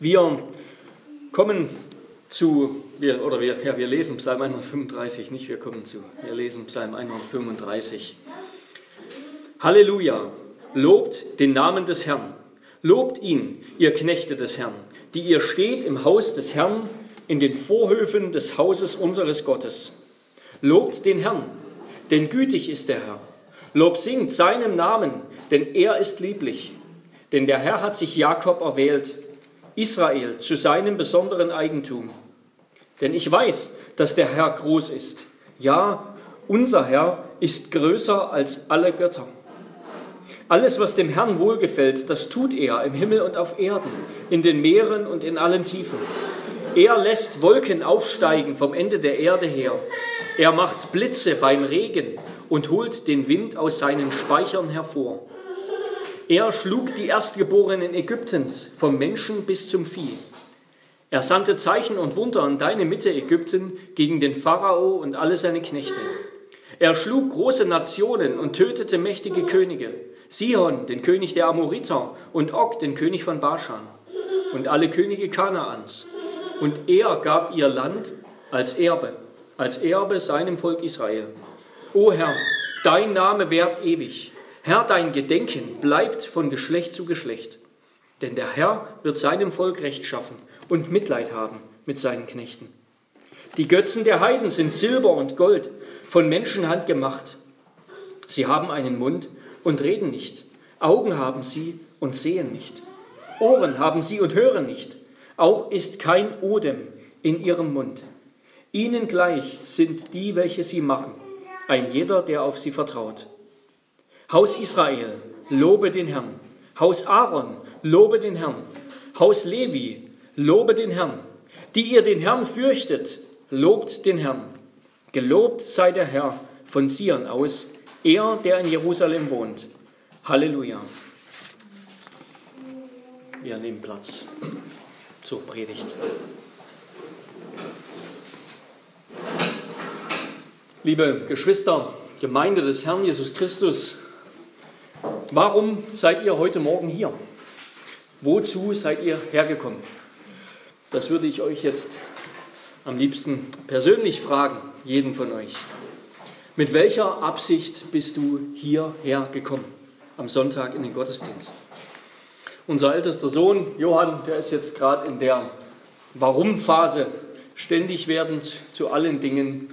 Wir kommen zu, wir, oder wir, ja, wir lesen Psalm 135, nicht wir kommen zu, wir lesen Psalm 135. Halleluja, lobt den Namen des Herrn, lobt ihn, ihr Knechte des Herrn, die ihr steht im Haus des Herrn, in den Vorhöfen des Hauses unseres Gottes. Lobt den Herrn, denn gütig ist der Herr. Lob singt seinem Namen, denn er ist lieblich. Denn der Herr hat sich Jakob erwählt, Israel zu seinem besonderen Eigentum. Denn ich weiß, dass der Herr groß ist. Ja, unser Herr ist größer als alle Götter. Alles, was dem Herrn wohlgefällt, das tut er im Himmel und auf Erden, in den Meeren und in allen Tiefen. Er lässt Wolken aufsteigen vom Ende der Erde her. Er macht Blitze beim Regen und holt den Wind aus seinen Speichern hervor. Er schlug die Erstgeborenen Ägyptens, vom Menschen bis zum Vieh. Er sandte Zeichen und Wunder in deine Mitte Ägypten gegen den Pharao und alle seine Knechte. Er schlug große Nationen und tötete mächtige Könige. Sihon, den König der Amoriter, und Og, den König von Baschan, und alle Könige Kanaans. Und er gab ihr Land als Erbe, als Erbe seinem Volk Israel. O Herr, dein Name währt ewig. Herr, dein Gedenken bleibt von Geschlecht zu Geschlecht. Denn der Herr wird seinem Volk Recht schaffen und Mitleid haben mit seinen Knechten. Die Götzen der Heiden sind Silber und Gold, von Menschenhand gemacht. Sie haben einen Mund und reden nicht. Augen haben sie und sehen nicht. Ohren haben sie und hören nicht. Auch ist kein Odem in ihrem Mund. Ihnen gleich sind die, welche sie machen ein jeder, der auf sie vertraut. Haus Israel, lobe den Herrn. Haus Aaron, lobe den Herrn. Haus Levi, lobe den Herrn. Die ihr den Herrn fürchtet, lobt den Herrn. Gelobt sei der Herr von Zion aus, er, der in Jerusalem wohnt. Halleluja. Wir nehmen Platz zur Predigt. Liebe Geschwister, Gemeinde des Herrn Jesus Christus, warum seid ihr heute Morgen hier? Wozu seid ihr hergekommen? Das würde ich euch jetzt am liebsten persönlich fragen, jeden von euch. Mit welcher Absicht bist du hierher gekommen am Sonntag in den Gottesdienst? Unser ältester Sohn Johann, der ist jetzt gerade in der Warum-Phase, ständig werdend zu allen Dingen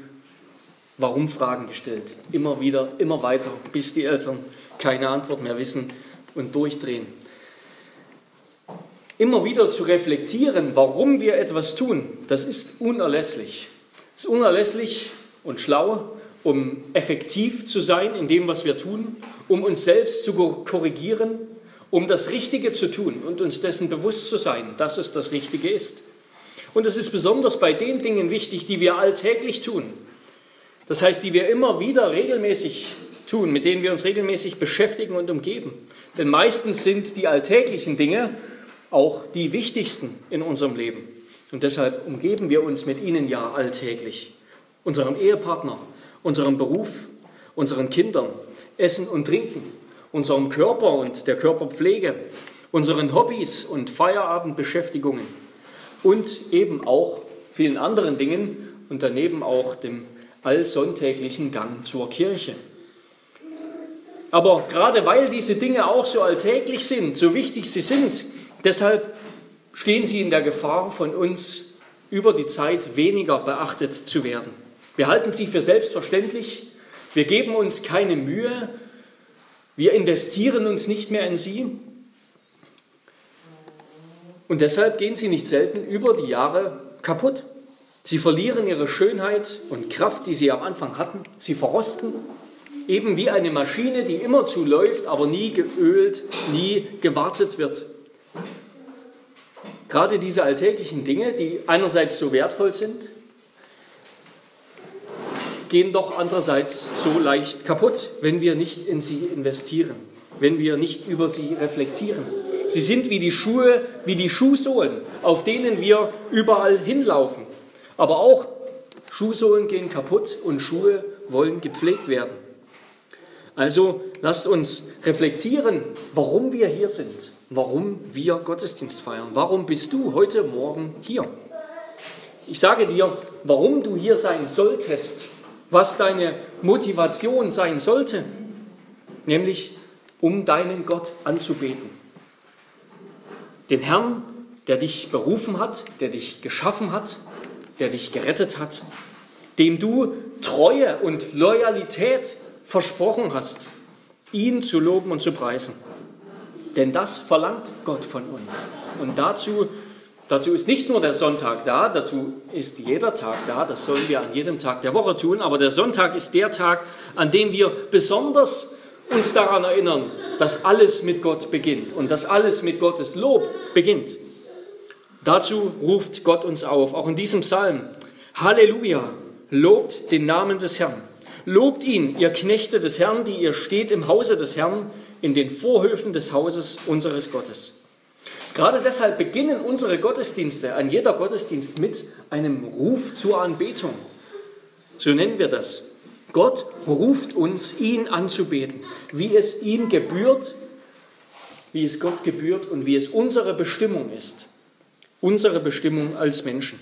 Warum-Fragen gestellt. Immer wieder, immer weiter, bis die Eltern keine Antwort mehr wissen und durchdrehen. Immer wieder zu reflektieren, warum wir etwas tun, das ist unerlässlich. Es ist unerlässlich und schlau, um effektiv zu sein in dem, was wir tun, um uns selbst zu korrigieren, um das Richtige zu tun und uns dessen bewusst zu sein, dass es das Richtige ist. Und es ist besonders bei den Dingen wichtig, die wir alltäglich tun, das heißt, die wir immer wieder regelmäßig tun, mit denen wir uns regelmäßig beschäftigen und umgeben. Denn meistens sind die alltäglichen Dinge auch die wichtigsten in unserem Leben. Und deshalb umgeben wir uns mit ihnen ja alltäglich. Unserem Ehepartner, unserem Beruf, unseren Kindern, Essen und Trinken, unserem Körper und der Körperpflege, unseren Hobbys und Feierabendbeschäftigungen und eben auch vielen anderen Dingen und daneben auch dem allsonntäglichen Gang zur Kirche. Aber gerade weil diese Dinge auch so alltäglich sind, so wichtig sie sind, deshalb stehen sie in der Gefahr, von uns über die Zeit weniger beachtet zu werden. Wir halten sie für selbstverständlich, wir geben uns keine Mühe, wir investieren uns nicht mehr in sie. Und deshalb gehen sie nicht selten über die Jahre kaputt. Sie verlieren ihre Schönheit und Kraft, die sie am Anfang hatten. Sie verrosten, eben wie eine Maschine, die immerzu läuft, aber nie geölt, nie gewartet wird. Gerade diese alltäglichen Dinge, die einerseits so wertvoll sind, gehen doch andererseits so leicht kaputt, wenn wir nicht in sie investieren, wenn wir nicht über sie reflektieren. Sie sind wie die Schuhe, wie die Schuhsohlen, auf denen wir überall hinlaufen. Aber auch Schuhsohlen gehen kaputt und Schuhe wollen gepflegt werden. Also lasst uns reflektieren, warum wir hier sind, warum wir Gottesdienst feiern. Warum bist du heute Morgen hier? Ich sage dir, warum du hier sein solltest, was deine Motivation sein sollte, nämlich um deinen Gott anzubeten. Den Herrn, der dich berufen hat, der dich geschaffen hat, der dich gerettet hat, dem du Treue und Loyalität versprochen hast, ihn zu loben und zu preisen. Denn das verlangt Gott von uns. Und dazu, dazu ist nicht nur der Sonntag da, dazu ist jeder Tag da, das sollen wir an jedem Tag der Woche tun, aber der Sonntag ist der Tag, an dem wir besonders uns daran erinnern, dass alles mit Gott beginnt und dass alles mit Gottes Lob beginnt. Dazu ruft Gott uns auf, auch in diesem Psalm. Halleluja, lobt den Namen des Herrn. Lobt ihn, ihr Knechte des Herrn, die ihr steht im Hause des Herrn, in den Vorhöfen des Hauses unseres Gottes. Gerade deshalb beginnen unsere Gottesdienste, ein jeder Gottesdienst mit einem Ruf zur Anbetung. So nennen wir das. Gott ruft uns, ihn anzubeten, wie es ihm gebührt, wie es Gott gebührt und wie es unsere Bestimmung ist. Unsere Bestimmung als Menschen.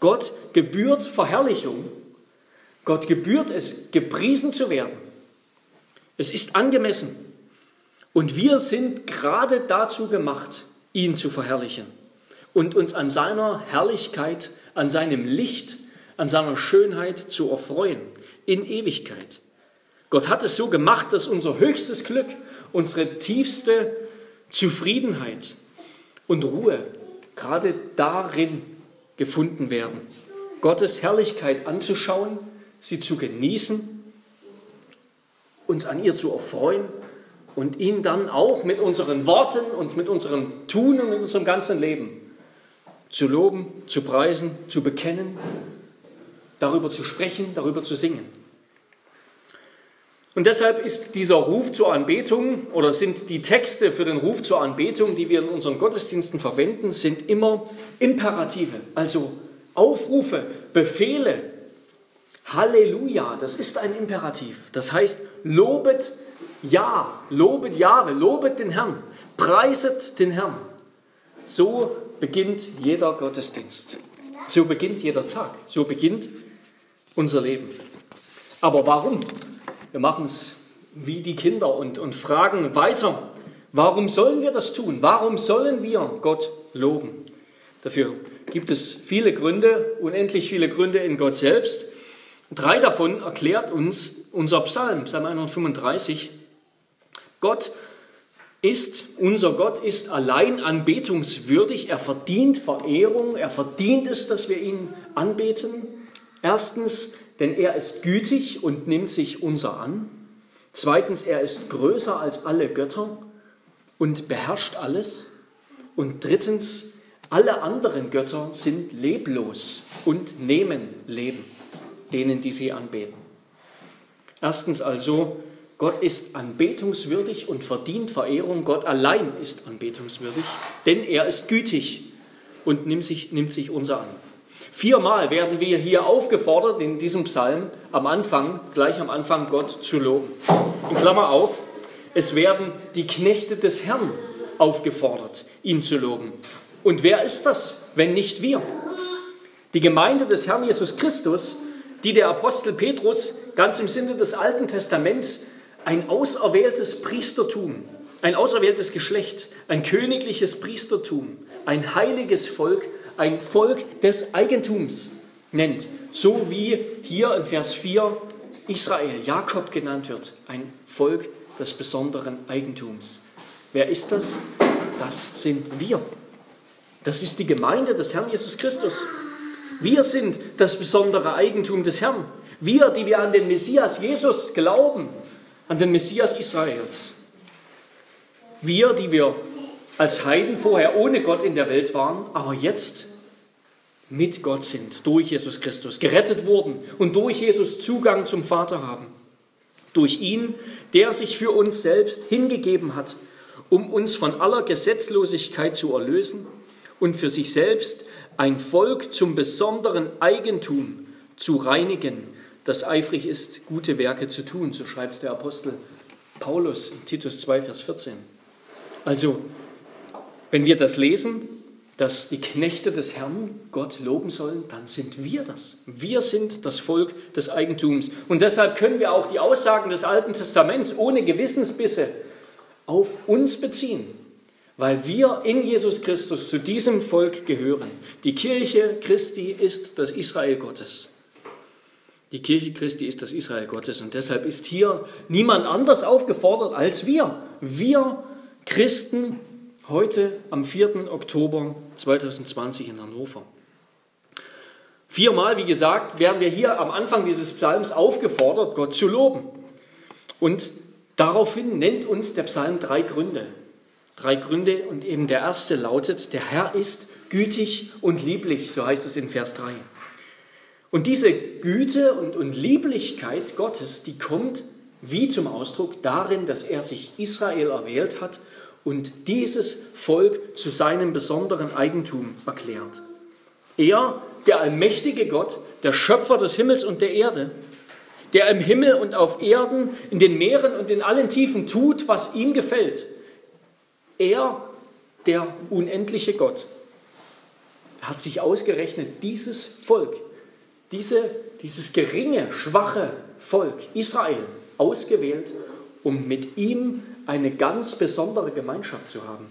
Gott gebührt Verherrlichung. Gott gebührt es, gepriesen zu werden. Es ist angemessen. Und wir sind gerade dazu gemacht, ihn zu verherrlichen und uns an seiner Herrlichkeit, an seinem Licht, an seiner Schönheit zu erfreuen in Ewigkeit. Gott hat es so gemacht, dass unser höchstes Glück, unsere tiefste Zufriedenheit und Ruhe gerade darin gefunden werden. Gottes Herrlichkeit anzuschauen, sie zu genießen, uns an ihr zu erfreuen und ihn dann auch mit unseren Worten und mit unserem Tun und mit unserem ganzen Leben zu loben, zu preisen, zu bekennen, darüber zu sprechen, darüber zu singen. Und deshalb ist dieser Ruf zur Anbetung oder sind die Texte für den Ruf zur Anbetung, die wir in unseren Gottesdiensten verwenden, sind immer Imperative, also Aufrufe, Befehle. Halleluja, das ist ein Imperativ. Das heißt, lobet ja, lobet Jahwe, lobet den Herrn, preiset den Herrn. So beginnt jeder Gottesdienst. So beginnt jeder Tag. So beginnt unser Leben. Aber warum? Wir machen es wie die Kinder und, und fragen weiter, warum sollen wir das tun? Warum sollen wir Gott loben? Dafür gibt es viele Gründe, unendlich viele Gründe in Gott selbst. Drei davon erklärt uns unser Psalm, Psalm 135. Gott ist, unser Gott ist allein anbetungswürdig. Er verdient Verehrung. Er verdient es, dass wir ihn anbeten. Erstens, denn er ist gütig und nimmt sich unser an. Zweitens, er ist größer als alle Götter und beherrscht alles. Und drittens, alle anderen Götter sind leblos und nehmen Leben, denen, die sie anbeten. Erstens also, Gott ist anbetungswürdig und verdient Verehrung. Gott allein ist anbetungswürdig, denn er ist gütig und nimmt sich, nimmt sich unser an. Viermal werden wir hier aufgefordert, in diesem Psalm am Anfang, gleich am Anfang, Gott zu loben. In Klammer auf, es werden die Knechte des Herrn aufgefordert, ihn zu loben. Und wer ist das, wenn nicht wir? Die Gemeinde des Herrn Jesus Christus, die der Apostel Petrus ganz im Sinne des Alten Testaments ein auserwähltes Priestertum, ein auserwähltes Geschlecht, ein königliches Priestertum, ein heiliges Volk, ein Volk des Eigentums nennt, so wie hier in Vers 4 Israel, Jakob genannt wird, ein Volk des besonderen Eigentums. Wer ist das? Das sind wir. Das ist die Gemeinde des Herrn Jesus Christus. Wir sind das besondere Eigentum des Herrn. Wir, die wir an den Messias Jesus glauben, an den Messias Israels. Wir, die wir als Heiden vorher ohne Gott in der Welt waren, aber jetzt mit Gott sind, durch Jesus Christus, gerettet wurden und durch Jesus Zugang zum Vater haben. Durch ihn, der sich für uns selbst hingegeben hat, um uns von aller Gesetzlosigkeit zu erlösen und für sich selbst ein Volk zum besonderen Eigentum zu reinigen, das eifrig ist, gute Werke zu tun, so schreibt der Apostel Paulus in Titus 2, Vers 14. Also Wenn wir das lesen, dass die Knechte des Herrn Gott loben sollen, dann sind wir das. Wir sind das Volk des Eigentums. Und deshalb können wir auch die Aussagen des Alten Testaments ohne Gewissensbisse auf uns beziehen, weil wir in Jesus Christus zu diesem Volk gehören. Die Kirche Christi ist das Israel Gottes. Die Kirche Christi ist das Israel Gottes und deshalb ist hier niemand anders aufgefordert als wir. Wir Christen heute am 4. Oktober 2020 in Hannover. Viermal, wie gesagt, werden wir hier am Anfang dieses Psalms aufgefordert, Gott zu loben. Und daraufhin nennt uns der Psalm drei Gründe. Drei Gründe und eben der erste lautet, der Herr ist gütig und lieblich, so heißt es in Vers 3. Und diese Güte und, und Lieblichkeit Gottes, die kommt wie zum Ausdruck darin, dass er sich Israel erwählt hat und dieses Volk zu seinem besonderen Eigentum erklärt. Er, der allmächtige Gott, der Schöpfer des Himmels und der Erde, der im Himmel und auf Erden, in den Meeren und in allen Tiefen tut, was ihm gefällt. Er, der unendliche Gott, hat sich ausgerechnet dieses Volk, diese, dieses geringe, schwache Volk Israel ausgewählt, um mit ihm eine ganz besondere Gemeinschaft zu haben.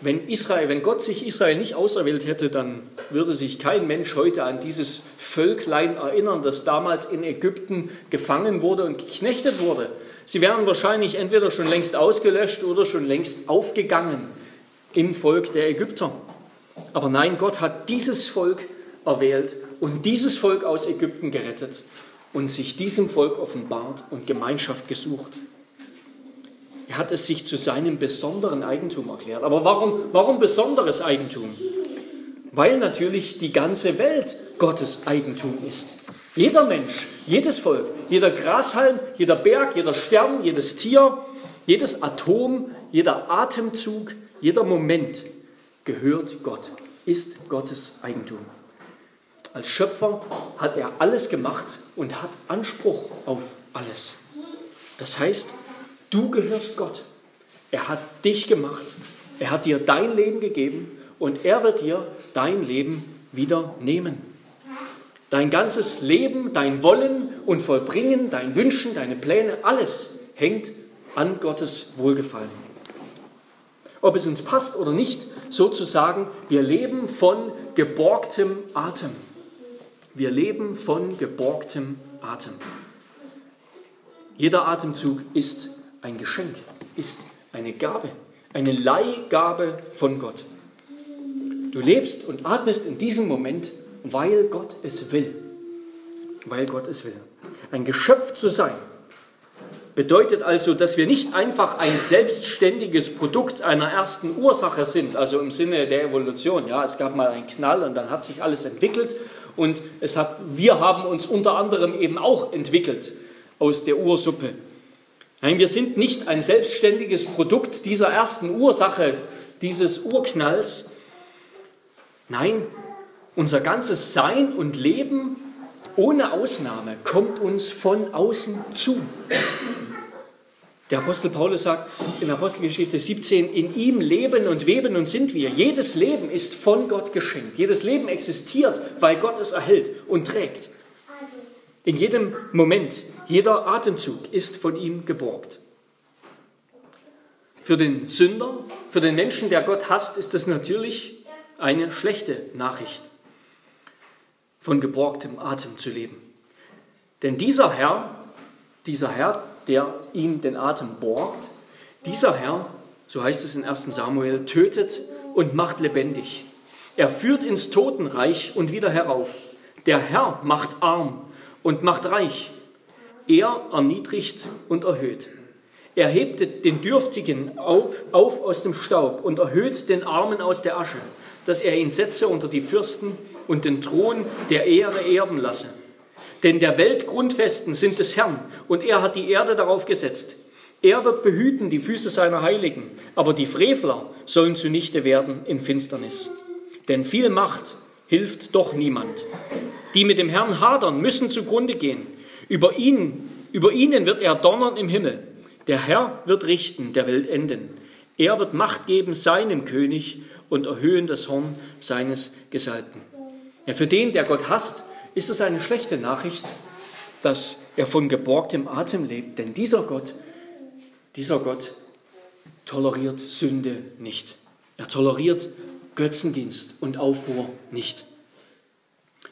Wenn, Israel, wenn Gott sich Israel nicht auserwählt hätte, dann würde sich kein Mensch heute an dieses Völklein erinnern, das damals in Ägypten gefangen wurde und geknechtet wurde. Sie wären wahrscheinlich entweder schon längst ausgelöscht oder schon längst aufgegangen im Volk der Ägypter. Aber nein, Gott hat dieses Volk erwählt und dieses Volk aus Ägypten gerettet und sich diesem Volk offenbart und Gemeinschaft gesucht. Er hat es sich zu seinem besonderen Eigentum erklärt. Aber warum, warum besonderes Eigentum? Weil natürlich die ganze Welt Gottes Eigentum ist. Jeder Mensch, jedes Volk, jeder Grashalm, jeder Berg, jeder Stern, jedes Tier, jedes Atom, jeder Atemzug, jeder Moment gehört Gott, ist Gottes Eigentum. Als Schöpfer hat er alles gemacht und hat Anspruch auf alles. Das heißt, du gehörst Gott. Er hat dich gemacht. Er hat dir dein Leben gegeben und er wird dir dein Leben wieder nehmen. Dein ganzes Leben, dein Wollen und Vollbringen, dein Wünschen, deine Pläne, alles hängt an Gottes Wohlgefallen. Ob es uns passt oder nicht, sozusagen, wir leben von geborgtem Atem. Wir leben von geborgtem Atem. Jeder Atemzug ist ein Geschenk, ist eine Gabe, eine Leihgabe von Gott. Du lebst und atmest in diesem Moment, weil Gott es will. Weil Gott es will. Ein Geschöpf zu sein bedeutet also, dass wir nicht einfach ein selbstständiges Produkt einer ersten Ursache sind, also im Sinne der Evolution. Ja, es gab mal einen Knall und dann hat sich alles entwickelt und es hat, wir haben uns unter anderem eben auch entwickelt aus der Ursuppe. Nein, wir sind nicht ein selbstständiges Produkt dieser ersten Ursache, dieses Urknalls. Nein, unser ganzes Sein und Leben ohne Ausnahme kommt uns von außen zu. Der Apostel Paulus sagt in Apostelgeschichte 17, in ihm leben und weben und sind wir. Jedes Leben ist von Gott geschenkt. Jedes Leben existiert, weil Gott es erhält und trägt. In jedem Moment, jeder Atemzug ist von ihm geborgt. Für den Sünder, für den Menschen, der Gott hasst, ist das natürlich eine schlechte Nachricht, von geborgtem Atem zu leben. Denn dieser Herr, dieser Herr, der ihm den Atem borgt, dieser Herr, so heißt es in 1 Samuel, tötet und macht lebendig. Er führt ins Totenreich und wieder herauf. Der Herr macht arm und macht reich. Er erniedrigt und erhöht. Er hebt den Dürftigen auf, auf aus dem Staub und erhöht den Armen aus der Asche, dass er ihn setze unter die Fürsten und den Thron der Ehre erben lasse. Denn der Weltgrundfesten sind des Herrn und er hat die Erde darauf gesetzt. Er wird behüten die Füße seiner Heiligen, aber die Frevler sollen zunichte werden in Finsternis. Denn viel Macht hilft doch niemand. Die mit dem Herrn hadern, müssen zugrunde gehen. Über ihn, über ihnen wird er donnern im Himmel. Der Herr wird richten, der Welt enden. Er wird Macht geben seinem König und erhöhen das Horn seines Gesalbten. Ja, für den, der Gott hasst, ist es eine schlechte Nachricht, dass er von geborgtem Atem lebt. Denn dieser Gott, dieser Gott toleriert Sünde nicht. Er toleriert Götzendienst und Aufruhr nicht.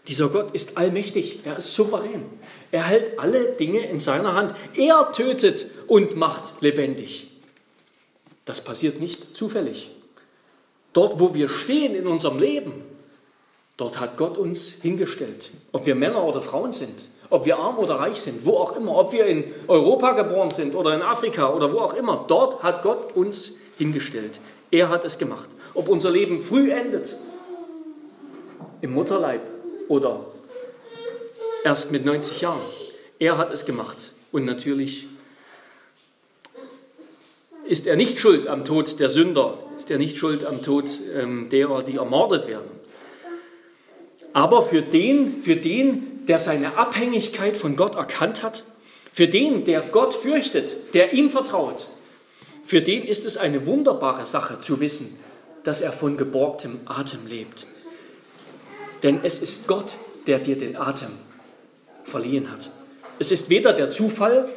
Dieser Gott ist allmächtig, er ist souverän. Er hält alle Dinge in seiner Hand. Er tötet und macht lebendig. Das passiert nicht zufällig. Dort, wo wir stehen in unserem Leben, dort hat Gott uns hingestellt. Ob wir Männer oder Frauen sind, ob wir arm oder reich sind, wo auch immer, ob wir in Europa geboren sind oder in Afrika oder wo auch immer, dort hat Gott uns hingestellt. Er hat es gemacht. Ob unser Leben früh endet, im Mutterleib oder erst mit 90 Jahren. Er hat es gemacht. Und natürlich ist er nicht schuld am Tod der Sünder, ist er nicht schuld am Tod ähm, derer, die ermordet werden. Aber für den, für den, der seine Abhängigkeit von Gott erkannt hat, für den, der Gott fürchtet, der ihm vertraut, für den ist es eine wunderbare Sache zu wissen, dass er von geborgtem Atem lebt. Denn es ist Gott, der dir den Atem verliehen hat. Es ist weder der Zufall,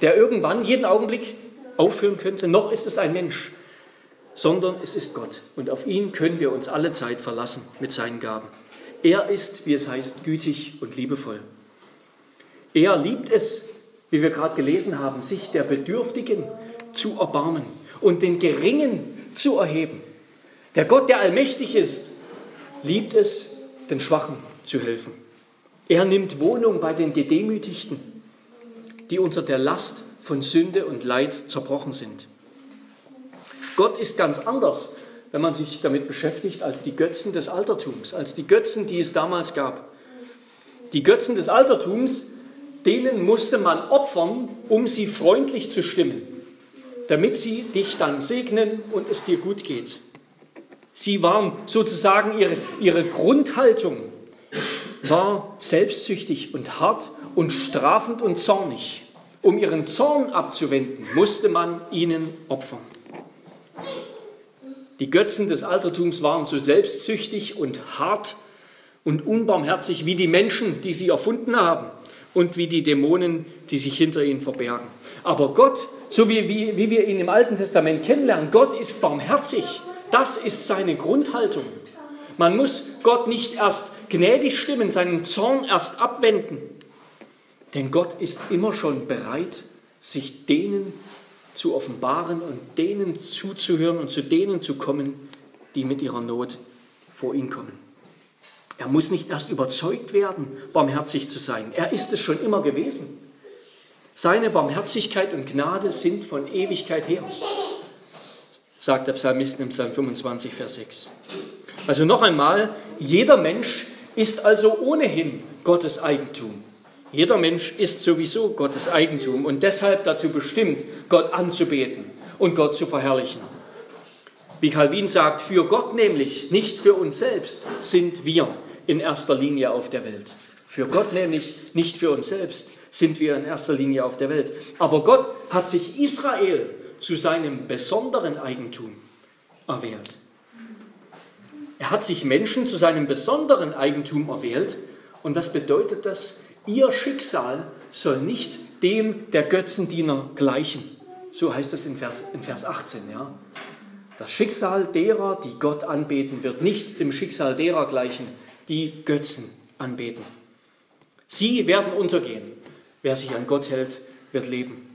der irgendwann jeden Augenblick aufhören könnte, noch ist es ein Mensch, sondern es ist Gott. Und auf ihn können wir uns alle Zeit verlassen mit seinen Gaben. Er ist, wie es heißt, gütig und liebevoll. Er liebt es, wie wir gerade gelesen haben, sich der Bedürftigen zu erbarmen und den Geringen zu erheben. Der Gott, der allmächtig ist, liebt es, den Schwachen zu helfen. Er nimmt Wohnung bei den Gedemütigten, die unter der Last von Sünde und Leid zerbrochen sind. Gott ist ganz anders, wenn man sich damit beschäftigt, als die Götzen des Altertums, als die Götzen, die es damals gab. Die Götzen des Altertums, denen musste man opfern, um sie freundlich zu stimmen, damit sie dich dann segnen und es dir gut geht. Sie waren sozusagen ihre, ihre Grundhaltung war selbstsüchtig und hart und strafend und zornig. Um ihren Zorn abzuwenden, musste man ihnen opfern. Die Götzen des Altertums waren so selbstsüchtig und hart und unbarmherzig wie die Menschen, die sie erfunden haben und wie die Dämonen, die sich hinter ihnen verbergen. Aber Gott, so wie, wie, wie wir ihn im Alten Testament kennenlernen, Gott ist barmherzig. Das ist seine Grundhaltung. Man muss Gott nicht erst gnädig stimmen, seinen Zorn erst abwenden. Denn Gott ist immer schon bereit, sich denen zu offenbaren und denen zuzuhören und zu denen zu kommen, die mit ihrer Not vor ihn kommen. Er muss nicht erst überzeugt werden, barmherzig zu sein. Er ist es schon immer gewesen. Seine Barmherzigkeit und Gnade sind von Ewigkeit her, sagt der Psalmist im Psalm 25, Vers 6. Also noch einmal, jeder Mensch ist also ohnehin Gottes Eigentum. Jeder Mensch ist sowieso Gottes Eigentum und deshalb dazu bestimmt, Gott anzubeten und Gott zu verherrlichen. Wie Calvin sagt, für Gott nämlich, nicht für uns selbst, sind wir in erster Linie auf der Welt. Für Gott nämlich, nicht für uns selbst, sind wir in erster Linie auf der Welt. Aber Gott hat sich Israel zu seinem besonderen Eigentum erwählt. Er hat sich Menschen zu seinem besonderen Eigentum erwählt. Und was bedeutet das? Ihr Schicksal soll nicht dem der Götzendiener gleichen. So heißt es in Vers, in Vers 18. Ja? Das Schicksal derer, die Gott anbeten, wird nicht dem Schicksal derer gleichen, die Götzen anbeten. Sie werden untergehen. Wer sich an Gott hält, wird leben.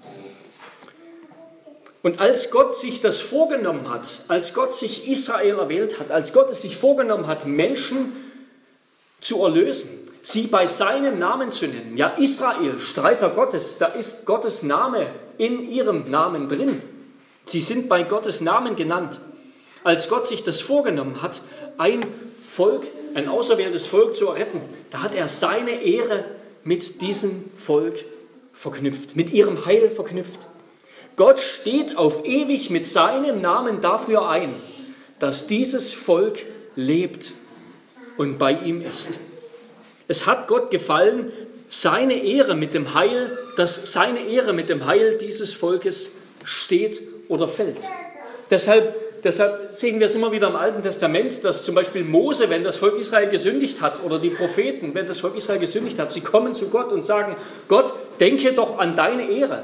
Und als Gott sich das vorgenommen hat, als Gott sich Israel erwählt hat, als Gott es sich vorgenommen hat, Menschen zu erlösen, sie bei seinem Namen zu nennen, ja Israel, Streiter Gottes, da ist Gottes Name in ihrem Namen drin. Sie sind bei Gottes Namen genannt. Als Gott sich das vorgenommen hat, ein Volk, ein auserwähltes Volk zu erretten, da hat er seine Ehre mit diesem Volk verknüpft, mit ihrem Heil verknüpft. Gott steht auf ewig mit seinem Namen dafür ein, dass dieses Volk lebt und bei ihm ist. Es hat Gott gefallen, seine Ehre mit dem Heil, dass seine Ehre mit dem Heil dieses Volkes steht oder fällt. deshalb, deshalb sehen wir es immer wieder im Alten Testament, dass zum Beispiel Mose, wenn das Volk Israel gesündigt hat, oder die Propheten, wenn das Volk Israel gesündigt hat, sie kommen zu Gott und sagen, Gott, denke doch an deine Ehre.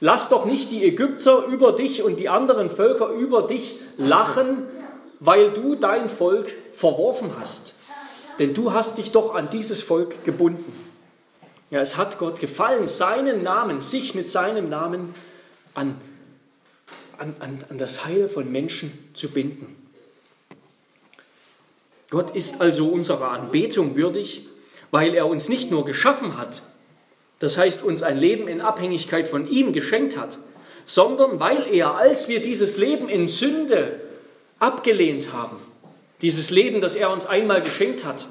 Lass doch nicht die Ägypter über dich und die anderen Völker über dich lachen, weil du dein Volk verworfen hast. Denn du hast dich doch an dieses Volk gebunden. Ja, es hat Gott gefallen, seinen Namen, sich mit seinem Namen an, an, an, an das Heil von Menschen zu binden. Gott ist also unserer Anbetung würdig, weil er uns nicht nur geschaffen hat, das heißt uns ein Leben in Abhängigkeit von ihm geschenkt hat, sondern weil er, als wir dieses Leben in Sünde abgelehnt haben, dieses Leben, das er uns einmal geschenkt hat,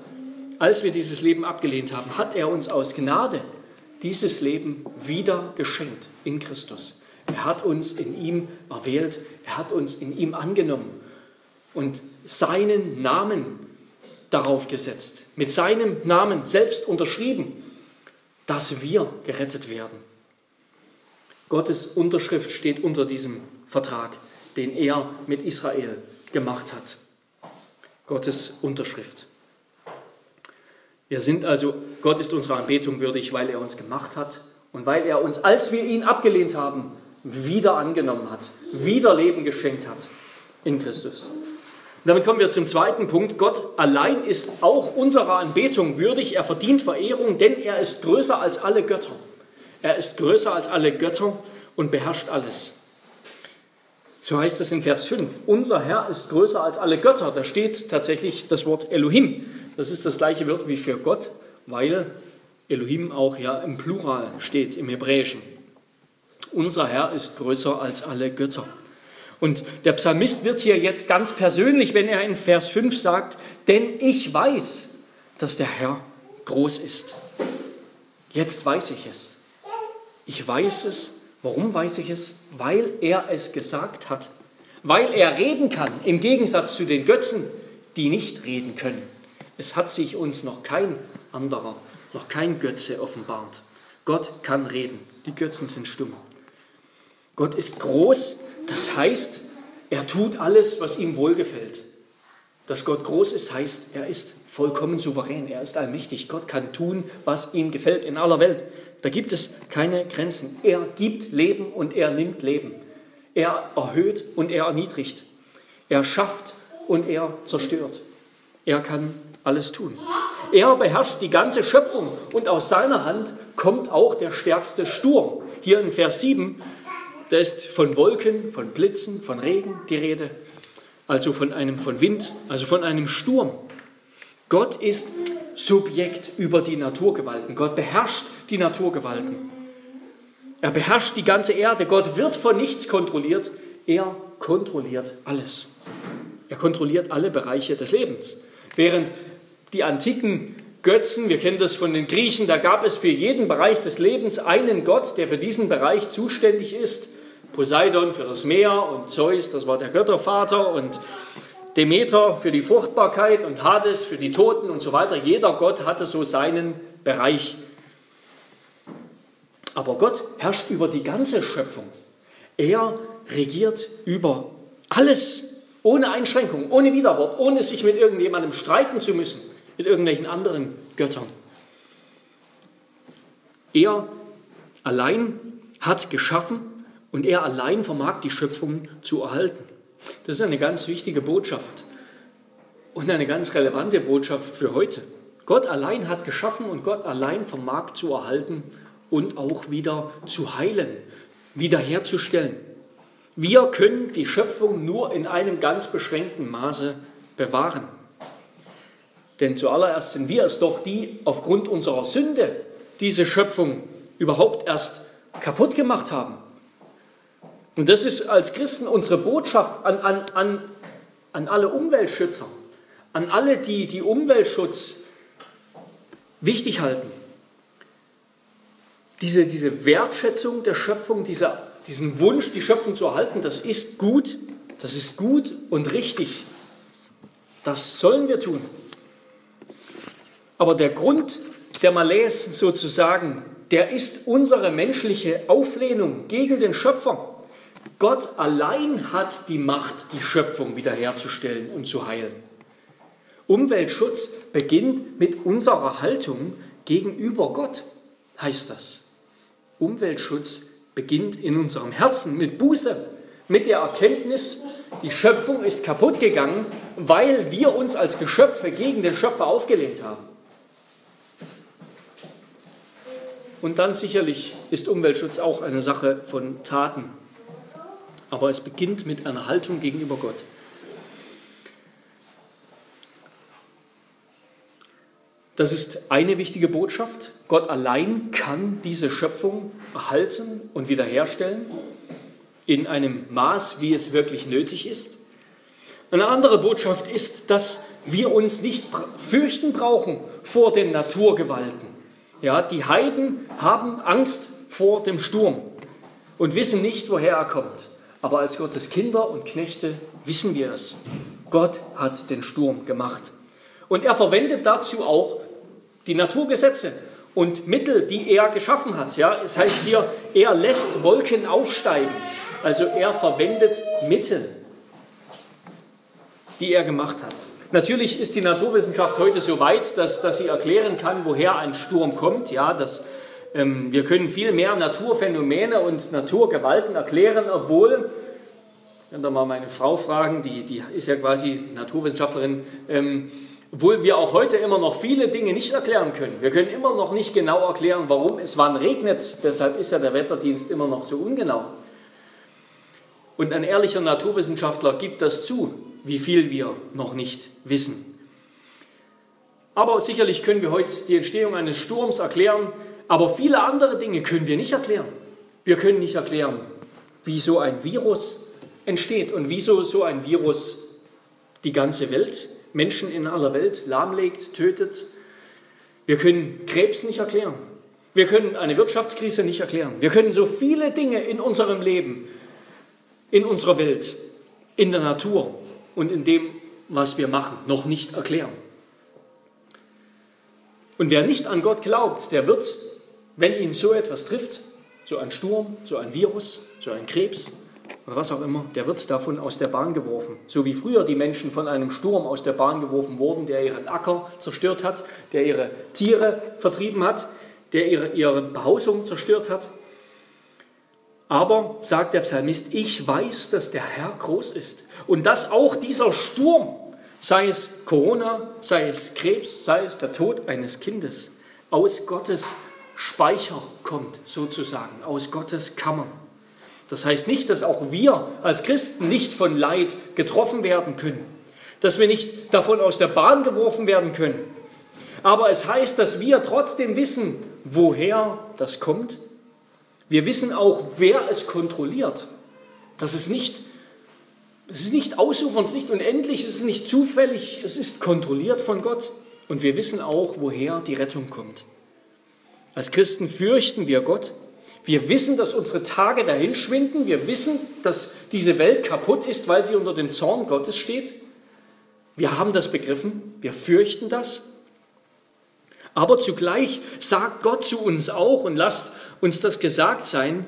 als wir dieses Leben abgelehnt haben, hat er uns aus Gnade dieses Leben wieder geschenkt in Christus. Er hat uns in ihm erwählt, er hat uns in ihm angenommen und seinen Namen darauf gesetzt, mit seinem Namen selbst unterschrieben, dass wir gerettet werden. Gottes Unterschrift steht unter diesem Vertrag, den er mit Israel gemacht hat. Gottes Unterschrift. Wir sind also, Gott ist unserer Anbetung würdig, weil er uns gemacht hat und weil er uns, als wir ihn abgelehnt haben, wieder angenommen hat, wieder Leben geschenkt hat in Christus. Damit kommen wir zum zweiten Punkt. Gott allein ist auch unserer Anbetung würdig. Er verdient Verehrung, denn er ist größer als alle Götter. Er ist größer als alle Götter und beherrscht alles. So heißt es in Vers 5. Unser Herr ist größer als alle Götter. Da steht tatsächlich das Wort Elohim. Das ist das gleiche Wort wie für Gott, weil Elohim auch ja im Plural steht im Hebräischen. Unser Herr ist größer als alle Götter. Und der Psalmist wird hier jetzt ganz persönlich, wenn er in Vers 5 sagt, denn ich weiß, dass der Herr groß ist. Jetzt weiß ich es. Ich weiß es. Warum weiß ich es? Weil er es gesagt hat. Weil er reden kann, im Gegensatz zu den Götzen, die nicht reden können. Es hat sich uns noch kein anderer, noch kein Götze offenbart. Gott kann reden, die Götzen sind stumm. Gott ist groß, das heißt, er tut alles, was ihm wohlgefällt. Dass Gott groß ist, heißt, er ist vollkommen souverän, er ist allmächtig. Gott kann tun, was ihm gefällt in aller Welt. Da gibt es keine Grenzen. Er gibt Leben und er nimmt Leben. Er erhöht und er erniedrigt. Er schafft und er zerstört. Er kann alles tun. Er beherrscht die ganze Schöpfung und aus seiner Hand kommt auch der stärkste Sturm. Hier in Vers 7, da ist von Wolken, von Blitzen, von Regen die Rede, also von einem von Wind, also von einem Sturm. Gott ist Subjekt über die Naturgewalten. Gott beherrscht die Naturgewalten. Er beherrscht die ganze Erde. Gott wird von nichts kontrolliert. Er kontrolliert alles. Er kontrolliert alle Bereiche des Lebens. Während die antiken Götzen, wir kennen das von den Griechen, da gab es für jeden Bereich des Lebens einen Gott, der für diesen Bereich zuständig ist. Poseidon für das Meer und Zeus, das war der Göttervater und Demeter für die Fruchtbarkeit und Hades für die Toten und so weiter. Jeder Gott hatte so seinen Bereich. Aber Gott herrscht über die ganze Schöpfung. Er regiert über alles, ohne Einschränkung, ohne Widerwort, ohne sich mit irgendjemandem streiten zu müssen mit irgendwelchen anderen Göttern. Er allein hat geschaffen und er allein vermag die Schöpfung zu erhalten. Das ist eine ganz wichtige Botschaft und eine ganz relevante Botschaft für heute. Gott allein hat geschaffen und Gott allein vermag zu erhalten und auch wieder zu heilen, wiederherzustellen. Wir können die Schöpfung nur in einem ganz beschränkten Maße bewahren. Denn zuallererst sind wir es doch, die aufgrund unserer Sünde diese Schöpfung überhaupt erst kaputt gemacht haben. Und das ist als Christen unsere Botschaft an, an, an, an alle Umweltschützer, an alle, die die Umweltschutz wichtig halten. Diese, diese Wertschätzung der Schöpfung, dieser, diesen Wunsch, die Schöpfung zu erhalten, das ist gut, das ist gut und richtig. Das sollen wir tun. Aber der Grund der Malaise sozusagen, der ist unsere menschliche Auflehnung gegen den Schöpfer, Gott allein hat die Macht, die Schöpfung wiederherzustellen und zu heilen. Umweltschutz beginnt mit unserer Haltung gegenüber Gott, heißt das. Umweltschutz beginnt in unserem Herzen mit Buße, mit der Erkenntnis, die Schöpfung ist kaputt gegangen, weil wir uns als Geschöpfe gegen den Schöpfer aufgelehnt haben. Und dann sicherlich ist Umweltschutz auch eine Sache von Taten. Aber es beginnt mit einer Haltung gegenüber Gott. Das ist eine wichtige Botschaft. Gott allein kann diese Schöpfung erhalten und wiederherstellen in einem Maß, wie es wirklich nötig ist. Eine andere Botschaft ist, dass wir uns nicht fürchten brauchen vor den Naturgewalten. Ja, die Heiden haben Angst vor dem Sturm und wissen nicht, woher er kommt. Aber als Gottes Kinder und Knechte wissen wir es. Gott hat den Sturm gemacht. Und er verwendet dazu auch die Naturgesetze und Mittel, die er geschaffen hat. Ja, es heißt hier, er lässt Wolken aufsteigen. Also er verwendet Mittel, die er gemacht hat. Natürlich ist die Naturwissenschaft heute so weit, dass, dass sie erklären kann, woher ein Sturm kommt. Ja, ähm, wir können viel mehr Naturphänomene und Naturgewalten erklären, obwohl, wenn da mal meine Frau fragen, die, die ist ja quasi Naturwissenschaftlerin, ähm, obwohl wir auch heute immer noch viele Dinge nicht erklären können. Wir können immer noch nicht genau erklären, warum es wann regnet. Deshalb ist ja der Wetterdienst immer noch so ungenau. Und ein ehrlicher Naturwissenschaftler gibt das zu, wie viel wir noch nicht wissen. Aber sicherlich können wir heute die Entstehung eines Sturms erklären, aber viele andere Dinge können wir nicht erklären. Wir können nicht erklären, wie so ein Virus entsteht und wieso so ein Virus die ganze Welt, Menschen in aller Welt lahmlegt, tötet. Wir können Krebs nicht erklären. Wir können eine Wirtschaftskrise nicht erklären. Wir können so viele Dinge in unserem Leben in unserer Welt, in der Natur und in dem, was wir machen, noch nicht erklären. Und wer nicht an Gott glaubt, der wird, wenn ihn so etwas trifft, so ein Sturm, so ein Virus, so ein Krebs oder was auch immer, der wird davon aus der Bahn geworfen. So wie früher die Menschen von einem Sturm aus der Bahn geworfen wurden, der ihren Acker zerstört hat, der ihre Tiere vertrieben hat, der ihre, ihre Behausung zerstört hat. Aber, sagt der Psalmist, ich weiß, dass der Herr groß ist und dass auch dieser Sturm, sei es Corona, sei es Krebs, sei es der Tod eines Kindes, aus Gottes Speicher kommt, sozusagen, aus Gottes Kammern. Das heißt nicht, dass auch wir als Christen nicht von Leid getroffen werden können, dass wir nicht davon aus der Bahn geworfen werden können. Aber es heißt, dass wir trotzdem wissen, woher das kommt wir wissen auch, wer es kontrolliert. Das ist nicht, es ist nicht ausufernd, es ist nicht unendlich, es ist nicht zufällig, es ist kontrolliert von Gott. Und wir wissen auch, woher die Rettung kommt. Als Christen fürchten wir Gott. Wir wissen, dass unsere Tage dahinschwinden. Wir wissen, dass diese Welt kaputt ist, weil sie unter dem Zorn Gottes steht. Wir haben das begriffen. Wir fürchten das. Aber zugleich sagt Gott zu uns auch und lasst uns das gesagt sein.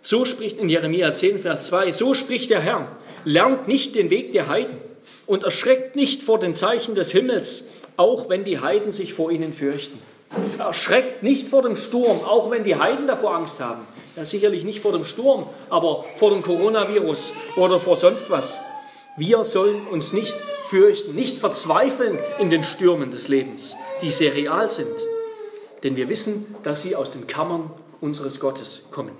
So spricht in Jeremia 10, Vers 2, so spricht der Herr, lernt nicht den Weg der Heiden und erschreckt nicht vor den Zeichen des Himmels, auch wenn die Heiden sich vor ihnen fürchten. Erschreckt nicht vor dem Sturm, auch wenn die Heiden davor Angst haben. Ja, sicherlich nicht vor dem Sturm, aber vor dem Coronavirus oder vor sonst was. Wir sollen uns nicht fürchten, nicht verzweifeln in den Stürmen des Lebens die sehr real sind. Denn wir wissen, dass sie aus den Kammern unseres Gottes kommen.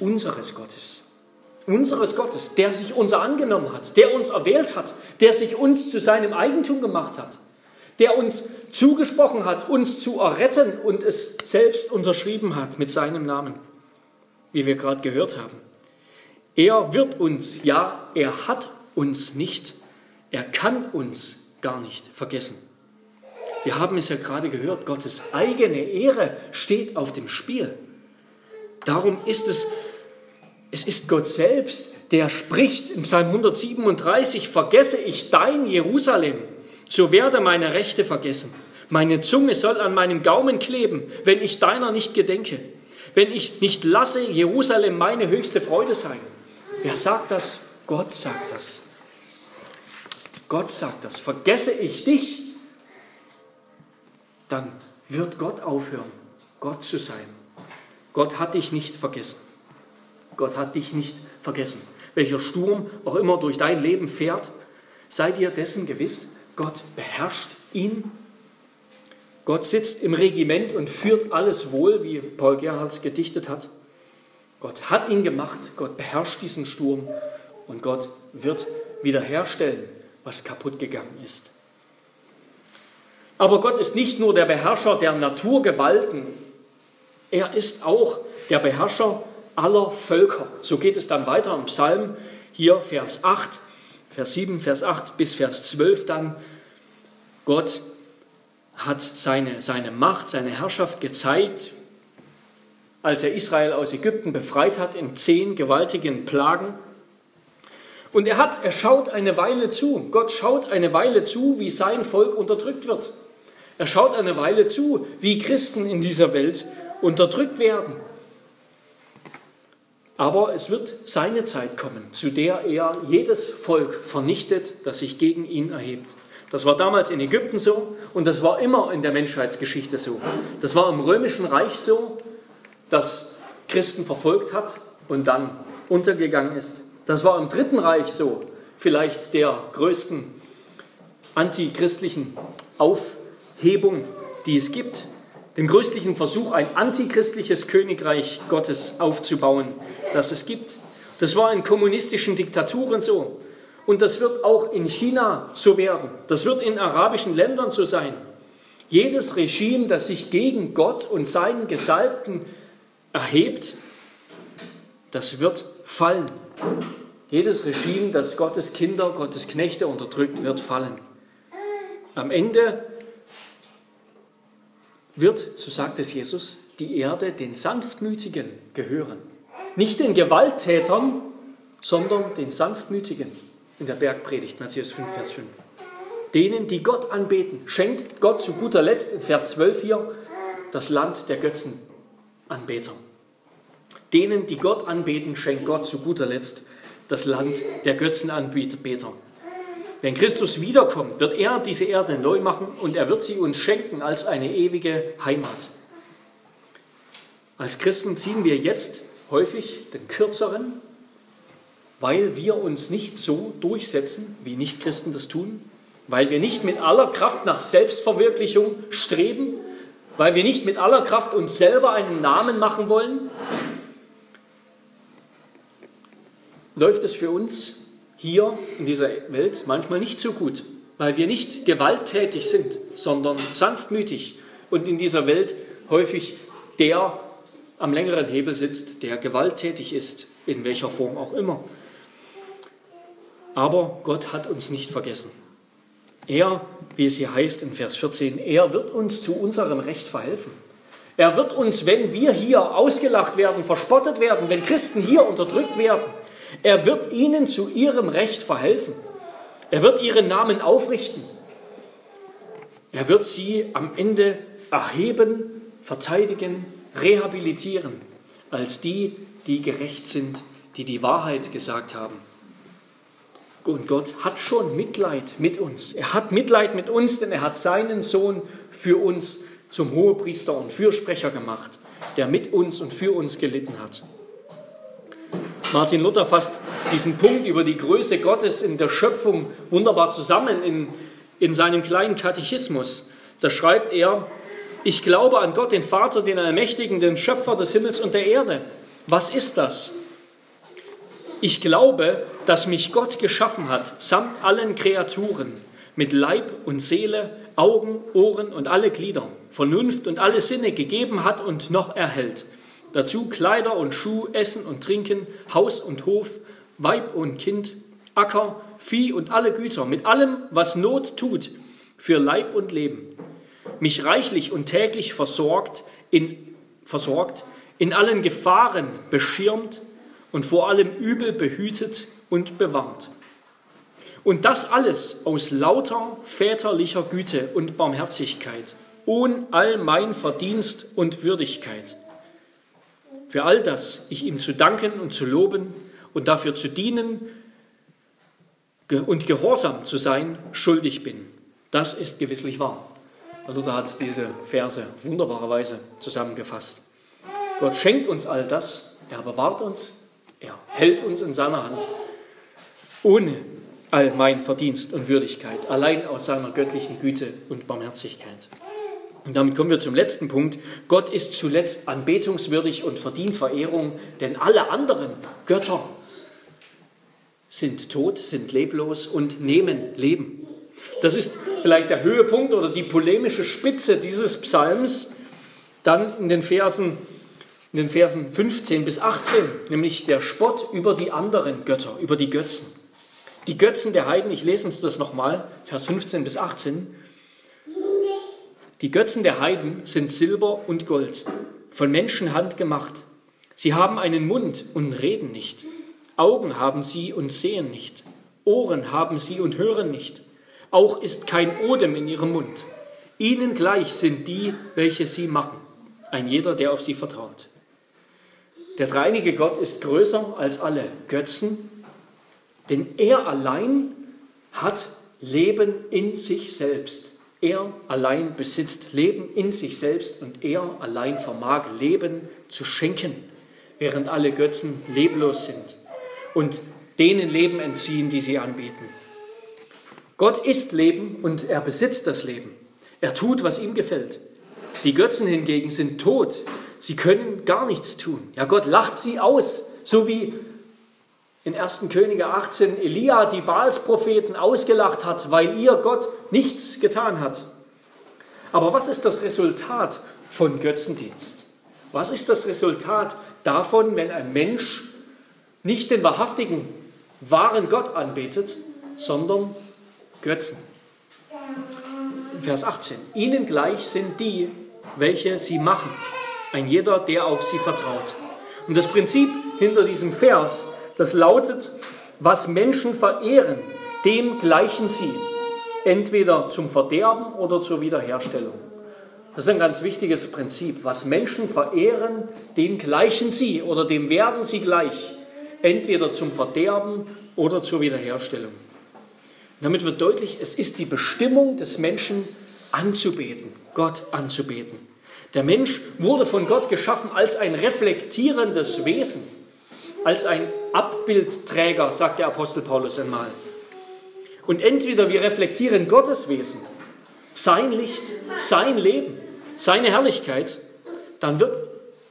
Unseres Gottes. Unseres Gottes, der sich unser angenommen hat, der uns erwählt hat, der sich uns zu seinem Eigentum gemacht hat, der uns zugesprochen hat, uns zu erretten und es selbst unterschrieben hat mit seinem Namen, wie wir gerade gehört haben. Er wird uns, ja, er hat uns nicht, er kann uns gar nicht vergessen. Wir haben es ja gerade gehört, Gottes eigene Ehre steht auf dem Spiel. Darum ist es, es ist Gott selbst, der spricht im Psalm 137, vergesse ich dein Jerusalem, so werde meine Rechte vergessen. Meine Zunge soll an meinem Gaumen kleben, wenn ich deiner nicht gedenke. wenn ich nicht lasse Jerusalem meine höchste Freude sein. Wer sagt das? Gott sagt das. Gott sagt das. Vergesse ich dich, dann wird Gott aufhören, Gott zu sein. Gott hat dich nicht vergessen. Gott hat dich nicht vergessen. Welcher Sturm auch immer durch dein Leben fährt, sei dir dessen gewiss, Gott beherrscht ihn. Gott sitzt im Regiment und führt alles wohl, wie Paul Gerhardt gedichtet hat. Gott hat ihn gemacht, Gott beherrscht diesen Sturm und Gott wird wiederherstellen, was kaputt gegangen ist. Aber Gott ist nicht nur der Beherrscher der Naturgewalten, er ist auch der Beherrscher aller Völker. So geht es dann weiter im Psalm, hier Vers 8, Vers 7, Vers 8 bis Vers 12 dann. Gott hat seine, seine Macht, seine Herrschaft gezeigt, als er Israel aus Ägypten befreit hat in zehn gewaltigen Plagen. Und er hat, er schaut eine Weile zu. Gott schaut eine Weile zu, wie sein Volk unterdrückt wird. Er schaut eine Weile zu, wie Christen in dieser Welt unterdrückt werden. Aber es wird seine Zeit kommen, zu der er jedes Volk vernichtet, das sich gegen ihn erhebt. Das war damals in Ägypten so und das war immer in der Menschheitsgeschichte so. Das war im römischen Reich so, das Christen verfolgt hat und dann untergegangen ist. Das war im Dritten Reich so, vielleicht der größten antichristlichen Aufhebung, die es gibt, dem größtlichen Versuch, ein antichristliches Königreich Gottes aufzubauen, das es gibt. Das war in kommunistischen Diktaturen so. Und das wird auch in China so werden. Das wird in arabischen Ländern so sein. Jedes Regime, das sich gegen Gott und seinen Gesalbten erhebt, das wird fallen. Jedes Regime, das Gottes Kinder, Gottes Knechte unterdrückt, wird fallen. Am Ende wird, so sagt es Jesus, die Erde den Sanftmütigen gehören. Nicht den Gewalttätern, sondern den Sanftmütigen. In der Bergpredigt, Matthäus 5, Vers 5. Denen, die Gott anbeten, schenkt Gott zu guter Letzt in Vers 12 hier das Land der Götzenanbeter. Denen, die Gott anbeten, schenkt Gott zu guter Letzt das Land der Götzenanbeter. Wenn Christus wiederkommt, wird er diese Erde neu machen und er wird sie uns schenken als eine ewige Heimat. Als Christen ziehen wir jetzt häufig den kürzeren, weil wir uns nicht so durchsetzen, wie Nichtchristen das tun, weil wir nicht mit aller Kraft nach Selbstverwirklichung streben, weil wir nicht mit aller Kraft uns selber einen Namen machen wollen, läuft es für uns hier in dieser Welt manchmal nicht so gut, weil wir nicht gewalttätig sind, sondern sanftmütig und in dieser Welt häufig der am längeren Hebel sitzt, der gewalttätig ist, in welcher Form auch immer. Aber Gott hat uns nicht vergessen. Er, wie es hier heißt in Vers 14, er wird uns zu unserem Recht verhelfen. Er wird uns, wenn wir hier ausgelacht werden, verspottet werden, wenn Christen hier unterdrückt werden, er wird ihnen zu ihrem Recht verhelfen. Er wird ihren Namen aufrichten. Er wird sie am Ende erheben, verteidigen, rehabilitieren als die, die gerecht sind, die die Wahrheit gesagt haben. Und Gott hat schon Mitleid mit uns. Er hat Mitleid mit uns, denn er hat seinen Sohn für uns zum Hohepriester und Fürsprecher gemacht, der mit uns und für uns gelitten hat. Martin Luther fasst diesen Punkt über die Größe Gottes in der Schöpfung wunderbar zusammen in, in seinem kleinen Katechismus. Da schreibt er, ich glaube an Gott, den Vater, den Allmächtigen, den Schöpfer des Himmels und der Erde. Was ist das? Ich glaube, dass mich Gott geschaffen hat, samt allen Kreaturen, mit Leib und Seele, Augen, Ohren und alle Glieder, Vernunft und alle Sinne gegeben hat und noch erhält Dazu Kleider und Schuh, Essen und Trinken, Haus und Hof, Weib und Kind, Acker, Vieh und alle Güter, mit allem, was Not tut, für Leib und Leben. Mich reichlich und täglich versorgt, in, versorgt, in allen Gefahren beschirmt und vor allem Übel behütet und bewahrt. Und das alles aus lauter väterlicher Güte und Barmherzigkeit, ohne all mein Verdienst und Würdigkeit für all das ich ihm zu danken und zu loben und dafür zu dienen und gehorsam zu sein schuldig bin. Das ist gewisslich wahr. Luther hat diese Verse wunderbarerweise zusammengefasst. Gott schenkt uns all das, er bewahrt uns, er hält uns in seiner Hand, ohne all mein Verdienst und Würdigkeit, allein aus seiner göttlichen Güte und Barmherzigkeit. Und damit kommen wir zum letzten Punkt. Gott ist zuletzt anbetungswürdig und verdient Verehrung, denn alle anderen Götter sind tot, sind leblos und nehmen Leben. Das ist vielleicht der Höhepunkt oder die polemische Spitze dieses Psalms, dann in den Versen, in den Versen 15 bis 18, nämlich der Spott über die anderen Götter, über die Götzen. Die Götzen der Heiden, ich lese uns das nochmal, Vers 15 bis 18. Die Götzen der Heiden sind Silber und Gold, von Menschenhand gemacht. Sie haben einen Mund und reden nicht. Augen haben sie und sehen nicht. Ohren haben sie und hören nicht. Auch ist kein Odem in ihrem Mund. Ihnen gleich sind die, welche sie machen, ein jeder, der auf sie vertraut. Der dreieinige Gott ist größer als alle Götzen, denn er allein hat Leben in sich selbst. Er allein besitzt Leben in sich selbst und er allein vermag Leben zu schenken, während alle Götzen leblos sind und denen Leben entziehen, die sie anbieten. Gott ist Leben und er besitzt das Leben. Er tut, was ihm gefällt. Die Götzen hingegen sind tot. Sie können gar nichts tun. Ja, Gott lacht sie aus, so wie in 1. Könige 18 Elia die Baalspropheten ausgelacht hat, weil ihr Gott nichts getan hat. Aber was ist das Resultat von Götzendienst? Was ist das Resultat davon, wenn ein Mensch nicht den wahrhaftigen, wahren Gott anbetet, sondern Götzen. Vers 18. Ihnen gleich sind die, welche sie machen, ein jeder, der auf sie vertraut. Und das Prinzip hinter diesem Vers, das lautet, was Menschen verehren, dem gleichen sie, entweder zum Verderben oder zur Wiederherstellung. Das ist ein ganz wichtiges Prinzip. Was Menschen verehren, dem gleichen sie oder dem werden sie gleich, entweder zum Verderben oder zur Wiederherstellung. Damit wird deutlich, es ist die Bestimmung des Menschen anzubeten, Gott anzubeten. Der Mensch wurde von Gott geschaffen als ein reflektierendes Wesen, als ein Abbildträger, sagt der Apostel Paulus einmal. Und entweder wir reflektieren Gottes Wesen, sein Licht, sein Leben, seine Herrlichkeit, dann wird,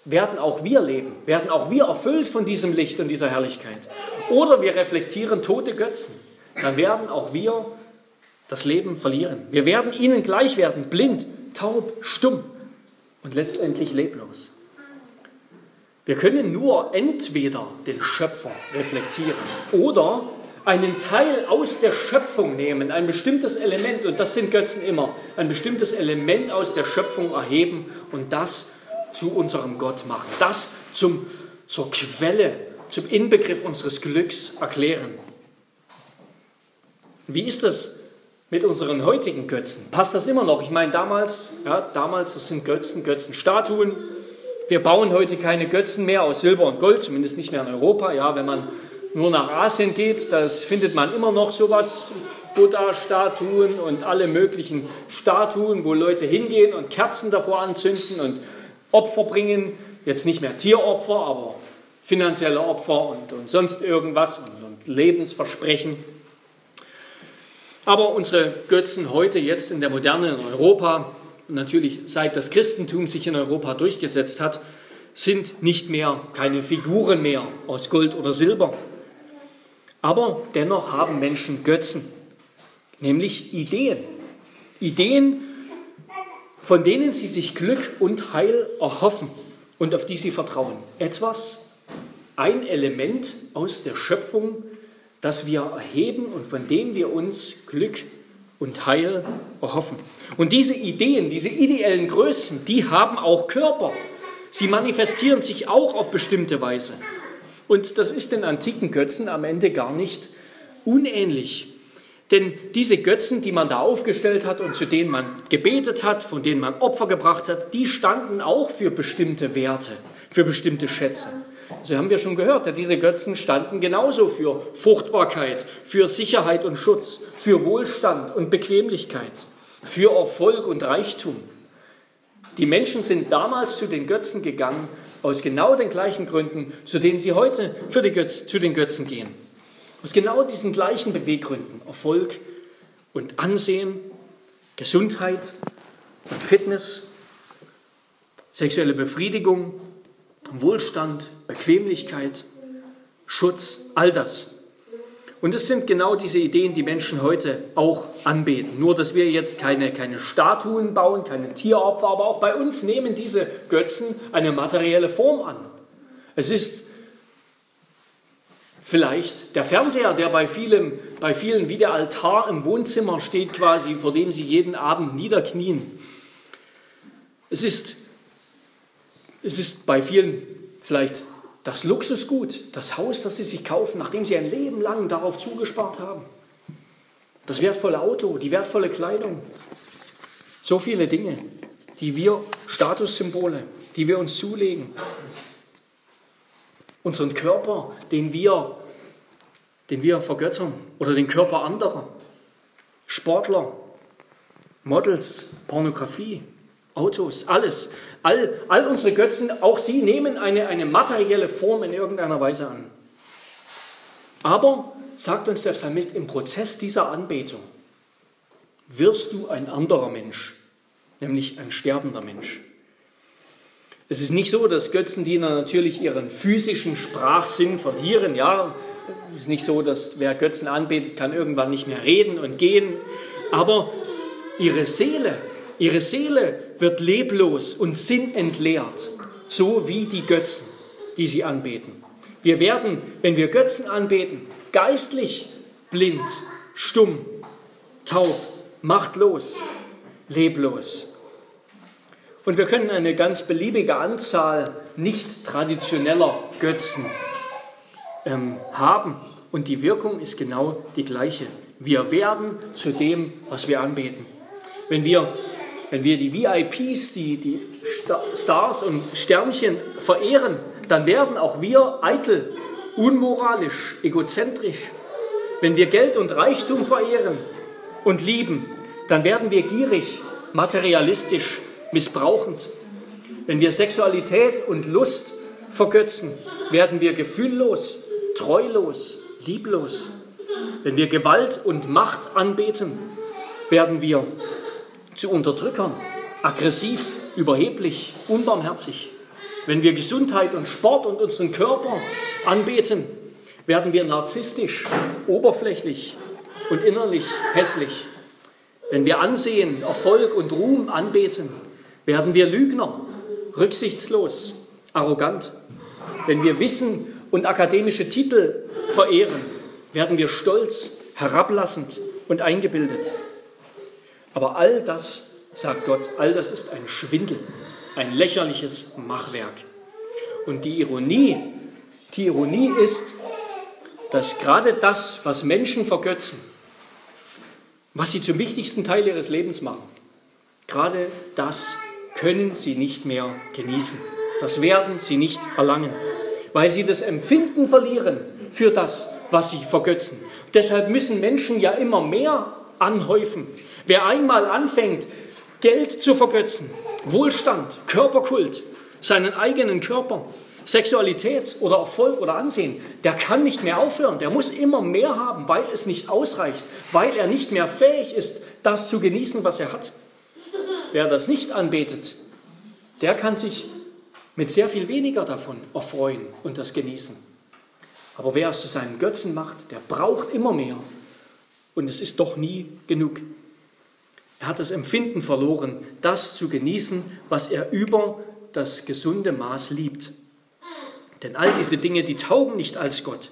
werden auch wir leben, werden auch wir erfüllt von diesem Licht und dieser Herrlichkeit. Oder wir reflektieren tote Götzen dann werden auch wir das Leben verlieren. Wir werden ihnen gleich werden, blind, taub, stumm und letztendlich leblos. Wir können nur entweder den Schöpfer reflektieren oder einen Teil aus der Schöpfung nehmen, ein bestimmtes Element, und das sind Götzen immer, ein bestimmtes Element aus der Schöpfung erheben und das zu unserem Gott machen, das zum, zur Quelle, zum Inbegriff unseres Glücks erklären. Wie ist das mit unseren heutigen Götzen? Passt das immer noch? Ich meine, damals, ja, damals, das sind Götzen, Götzenstatuen. Wir bauen heute keine Götzen mehr aus Silber und Gold, zumindest nicht mehr in Europa. Ja, wenn man nur nach Asien geht, das findet man immer noch sowas, Buddha-Statuen und alle möglichen Statuen, wo Leute hingehen und Kerzen davor anzünden und Opfer bringen. Jetzt nicht mehr Tieropfer, aber finanzielle Opfer und, und sonst irgendwas und, und Lebensversprechen. Aber unsere Götzen heute, jetzt in der Moderne in Europa, natürlich seit das Christentum sich in Europa durchgesetzt hat, sind nicht mehr keine Figuren mehr aus Gold oder Silber. Aber dennoch haben Menschen Götzen, nämlich Ideen. Ideen, von denen sie sich Glück und Heil erhoffen und auf die sie vertrauen. Etwas, ein Element aus der Schöpfung, das wir erheben und von dem wir uns Glück und Heil erhoffen. Und diese Ideen, diese ideellen Größen, die haben auch Körper. Sie manifestieren sich auch auf bestimmte Weise. Und das ist den antiken Götzen am Ende gar nicht unähnlich. Denn diese Götzen, die man da aufgestellt hat und zu denen man gebetet hat, von denen man Opfer gebracht hat, die standen auch für bestimmte Werte, für bestimmte Schätze. So haben wir schon gehört, diese Götzen standen genauso für Fruchtbarkeit, für Sicherheit und Schutz, für Wohlstand und Bequemlichkeit, für Erfolg und Reichtum. Die Menschen sind damals zu den Götzen gegangen, aus genau den gleichen Gründen, zu denen sie heute für die Götz, zu den Götzen gehen. Aus genau diesen gleichen Beweggründen. Erfolg und Ansehen, Gesundheit und Fitness, sexuelle Befriedigung, Wohlstand, Bequemlichkeit, Schutz, all das. Und es sind genau diese Ideen, die Menschen heute auch anbeten. Nur, dass wir jetzt keine, keine Statuen bauen, keine Tieropfer, aber auch bei uns nehmen diese Götzen eine materielle Form an. Es ist vielleicht der Fernseher, der bei vielen, bei vielen wie der Altar im Wohnzimmer steht, quasi, vor dem sie jeden Abend niederknien. Es ist, es ist bei vielen vielleicht das Luxusgut, das Haus, das sie sich kaufen, nachdem sie ein Leben lang darauf zugespart haben. Das wertvolle Auto, die wertvolle Kleidung. So viele Dinge, die wir, Statussymbole, die wir uns zulegen. Unseren Körper, den wir, den wir vergöttern oder den Körper anderer. Sportler, Models, Pornografie, Autos, alles. All, all unsere Götzen, auch sie nehmen eine, eine materielle Form in irgendeiner Weise an. Aber, sagt uns der Psalmist, im Prozess dieser Anbetung wirst du ein anderer Mensch, nämlich ein sterbender Mensch. Es ist nicht so, dass Götzendiener natürlich ihren physischen Sprachsinn verlieren. Ja, es ist nicht so, dass wer Götzen anbetet, kann irgendwann nicht mehr reden und gehen. Aber ihre Seele, ihre Seele wird leblos und sinnentleert, so wie die Götzen, die sie anbeten. Wir werden, wenn wir Götzen anbeten, geistlich blind, stumm, taub, machtlos, leblos. Und wir können eine ganz beliebige Anzahl nicht traditioneller Götzen ähm, haben. Und die Wirkung ist genau die gleiche. Wir werden zu dem, was wir anbeten. Wenn wir wenn wir die VIPs, die, die Stars und Sternchen verehren, dann werden auch wir eitel, unmoralisch, egozentrisch. Wenn wir Geld und Reichtum verehren und lieben, dann werden wir gierig, materialistisch, missbrauchend. Wenn wir Sexualität und Lust vergötzen, werden wir gefühllos, treulos, lieblos. Wenn wir Gewalt und Macht anbeten, werden wir zu Unterdrückern, aggressiv, überheblich, unbarmherzig. Wenn wir Gesundheit und Sport und unseren Körper anbeten, werden wir narzisstisch, oberflächlich und innerlich hässlich. Wenn wir Ansehen, Erfolg und Ruhm anbeten, werden wir Lügner, rücksichtslos, arrogant. Wenn wir Wissen und akademische Titel verehren, werden wir stolz, herablassend und eingebildet. Aber all das, sagt Gott, all das ist ein Schwindel, ein lächerliches Machwerk. Und die Ironie, die Ironie ist, dass gerade das, was Menschen vergötzen, was sie zum wichtigsten Teil ihres Lebens machen, gerade das können sie nicht mehr genießen. Das werden sie nicht erlangen, weil sie das Empfinden verlieren für das, was sie vergötzen. Deshalb müssen Menschen ja immer mehr anhäufen, Wer einmal anfängt, Geld zu vergötzen, Wohlstand, Körperkult, seinen eigenen Körper, Sexualität oder Erfolg oder Ansehen, der kann nicht mehr aufhören. Der muss immer mehr haben, weil es nicht ausreicht, weil er nicht mehr fähig ist, das zu genießen, was er hat. Wer das nicht anbetet, der kann sich mit sehr viel weniger davon erfreuen und das genießen. Aber wer es zu seinen Götzen macht, der braucht immer mehr. Und es ist doch nie genug. Er hat das Empfinden verloren, das zu genießen, was er über das gesunde Maß liebt. Denn all diese Dinge, die taugen nicht als Gott.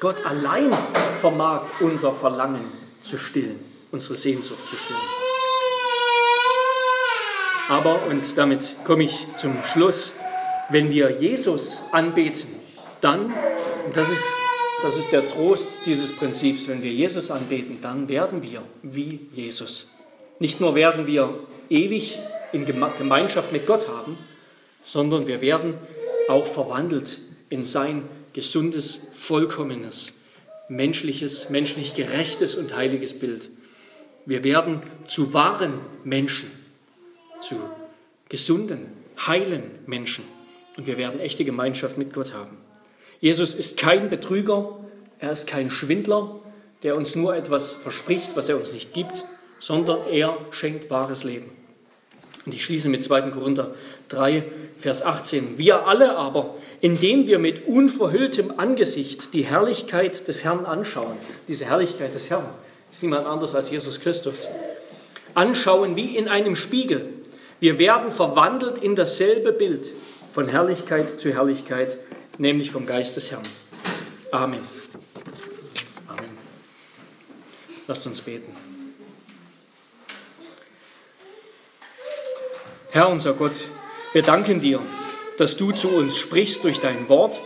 Gott allein vermag unser Verlangen zu stillen, unsere Sehnsucht zu stillen. Aber, und damit komme ich zum Schluss, wenn wir Jesus anbeten, dann, und das ist, das ist der Trost dieses Prinzips, wenn wir Jesus anbeten, dann werden wir wie Jesus. Nicht nur werden wir ewig in Gemeinschaft mit Gott haben, sondern wir werden auch verwandelt in sein gesundes, vollkommenes, menschliches, menschlich gerechtes und heiliges Bild. Wir werden zu wahren Menschen, zu gesunden, heilen Menschen. Und wir werden echte Gemeinschaft mit Gott haben. Jesus ist kein Betrüger, er ist kein Schwindler, der uns nur etwas verspricht, was er uns nicht gibt, sondern er schenkt wahres Leben. Und ich schließe mit 2. Korinther 3, Vers 18. Wir alle aber, indem wir mit unverhülltem Angesicht die Herrlichkeit des Herrn anschauen, diese Herrlichkeit des Herrn ist niemand anders als Jesus Christus, anschauen wie in einem Spiegel. Wir werden verwandelt in dasselbe Bild, von Herrlichkeit zu Herrlichkeit, nämlich vom Geist des Herrn. Amen. Amen. Lasst uns beten. Herr unser Gott, wir danken dir, dass du zu uns sprichst durch dein Wort,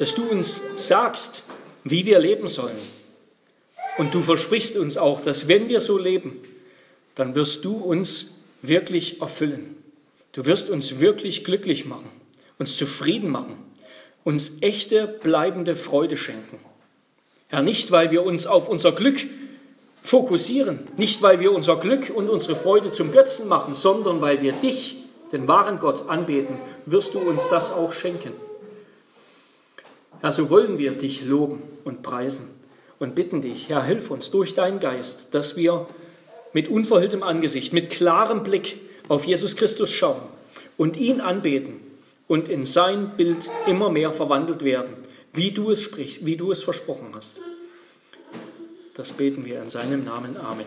dass du uns sagst, wie wir leben sollen. Und du versprichst uns auch, dass wenn wir so leben, dann wirst du uns wirklich erfüllen. Du wirst uns wirklich glücklich machen, uns zufrieden machen, uns echte bleibende Freude schenken. Herr, nicht weil wir uns auf unser Glück fokussieren, nicht weil wir unser Glück und unsere Freude zum Götzen machen, sondern weil wir dich, den wahren Gott, anbeten, wirst du uns das auch schenken. Herr, so wollen wir dich loben und preisen und bitten dich, Herr, hilf uns durch deinen Geist, dass wir mit unverhülltem Angesicht, mit klarem Blick auf Jesus Christus schauen und ihn anbeten und in sein Bild immer mehr verwandelt werden, wie du es sprichst, wie du es versprochen hast. Das beten wir in seinem Namen. Amen.